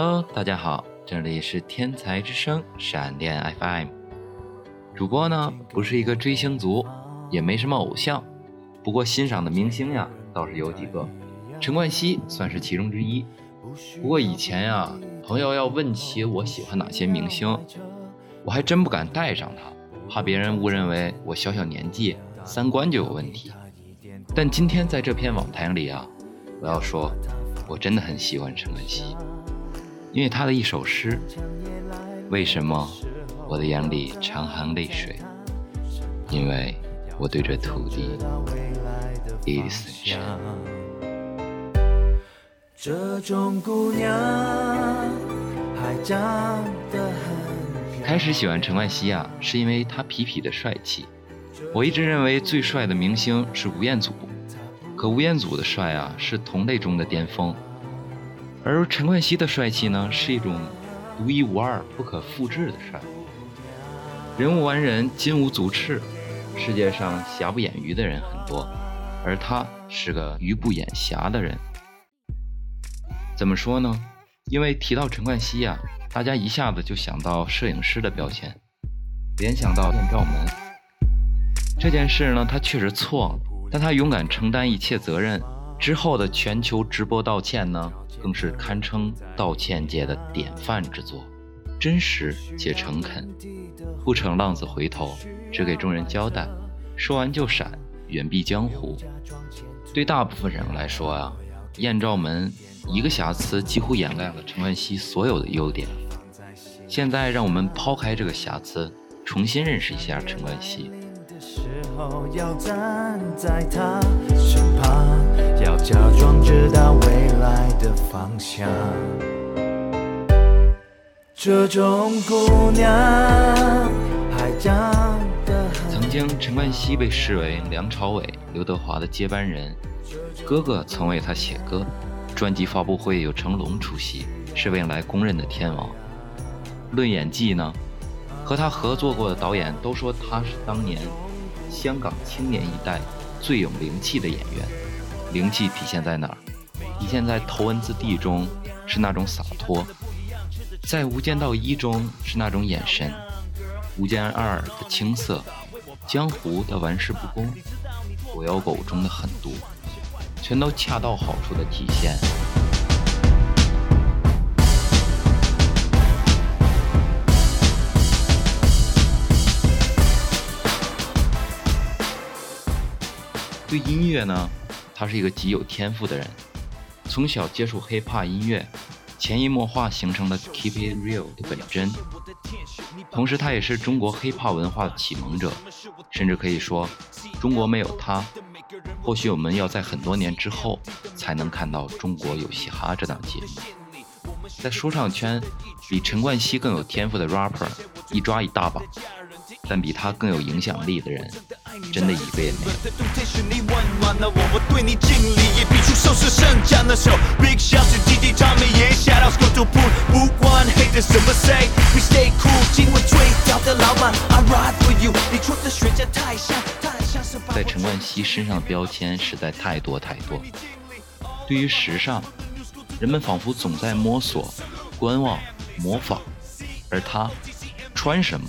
Hello，大家好，这里是天才之声闪电 FM。主播呢不是一个追星族，也没什么偶像，不过欣赏的明星呀倒是有几个，陈冠希算是其中之一。不过以前呀，朋友要问起我喜欢哪些明星，我还真不敢带上他，怕别人误认为我小小年纪三观就有问题。但今天在这篇网谈里啊，我要说，我真的很喜欢陈冠希。因为他的一首诗，为什么我的眼里常含泪水？因为我对这土地一直深深。开始喜欢陈冠希啊，是因为他痞痞的帅气。我一直认为最帅的明星是吴彦祖，可吴彦祖的帅啊，是同类中的巅峰。而陈冠希的帅气呢，是一种独一无二、不可复制的帅。人无完人，金无足赤，世界上瑕不掩瑜的人很多，而他是个瑜不掩瑕的人。怎么说呢？因为提到陈冠希呀，大家一下子就想到摄影师的标签，联想到艳照门。这件事呢，他确实错了，但他勇敢承担一切责任。之后的全球直播道歉呢？更是堪称道歉界的典范之作，真实且诚恳，不逞浪子回头，只给众人交代，说完就闪，远避江湖。对大部分人来说啊，艳照门一个瑕疵几乎掩盖了陈冠希所有的优点。现在让我们抛开这个瑕疵，重新认识一下陈冠希。要站在他的方向。这种姑娘。曾经，陈冠希被视为梁朝伟、刘德华的接班人，哥哥曾为他写歌，专辑发布会有成龙出席，是未来公认的天王。论演技呢，和他合作过的导演都说他是当年。香港青年一代最有灵气的演员，灵气体现在哪儿？体现在《头文字 D》中是那种洒脱，在《无间道一》中是那种眼神，《无间二》的青涩，《江湖》的玩世不恭，《火妖狗》中的狠毒，全都恰到好处的体现。对音乐呢，他是一个极有天赋的人。从小接触 hiphop 音乐，潜移默化形成了 keep it real 的本真。同时，他也是中国 hiphop 文化的启蒙者，甚至可以说，中国没有他，或许我们要在很多年之后才能看到中国有嘻哈这档节目。在说唱圈，比陈冠希更有天赋的 rapper 一抓一大把。但比他更有影响力的人，真的一个也没有。在陈冠希身上的标签实在太多太多。对于时尚，人们仿佛总在摸索、观望、模仿，而他穿什么？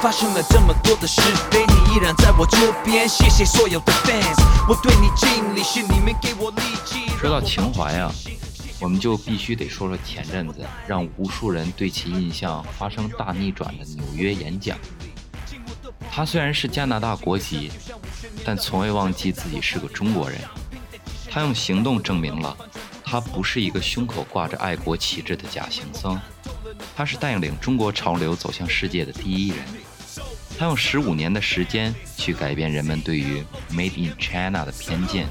发生了这么多的事，非你依然在我这边。谢谢所有的 fans，我对你敬礼，是你们给我力气。说到情怀啊，我们就必须得说说前阵子让无数人对其印象发生大逆转的纽约演讲。他虽然是加拿大国籍，但从未忘记自己是个中国人。他用行动证明了，他不是一个胸口挂着爱国旗帜的假行僧。他是带领中国潮流走向世界的第一人。他用十五年的时间去改变人们对于 “Made in China” 的偏见。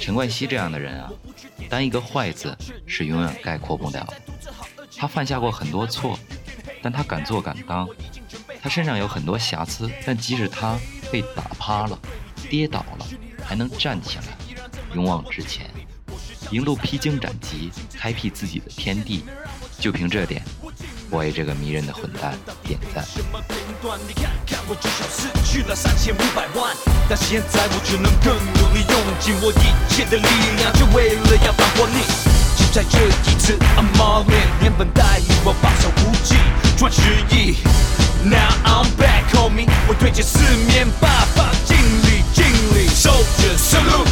陈冠希这样的人啊，单一个“坏”字是永远概括不了。的。他犯下过很多错，但他敢做敢当。他身上有很多瑕疵，但即使他被打趴了、跌倒了，还能站起来，勇往直前，一路披荆斩棘，开辟自己的天地。就凭这点，我为这个迷人的混蛋点赞。什么片段？你看看我至少失去了三千五百万，但现在我只能更努力，用尽我一切的力量，就为了要打破你。在这一次，I'm all in，连本带利我保守估计赚十亿。Now I'm back, homie，我对着四面八方敬礼敬礼。Soldier salute,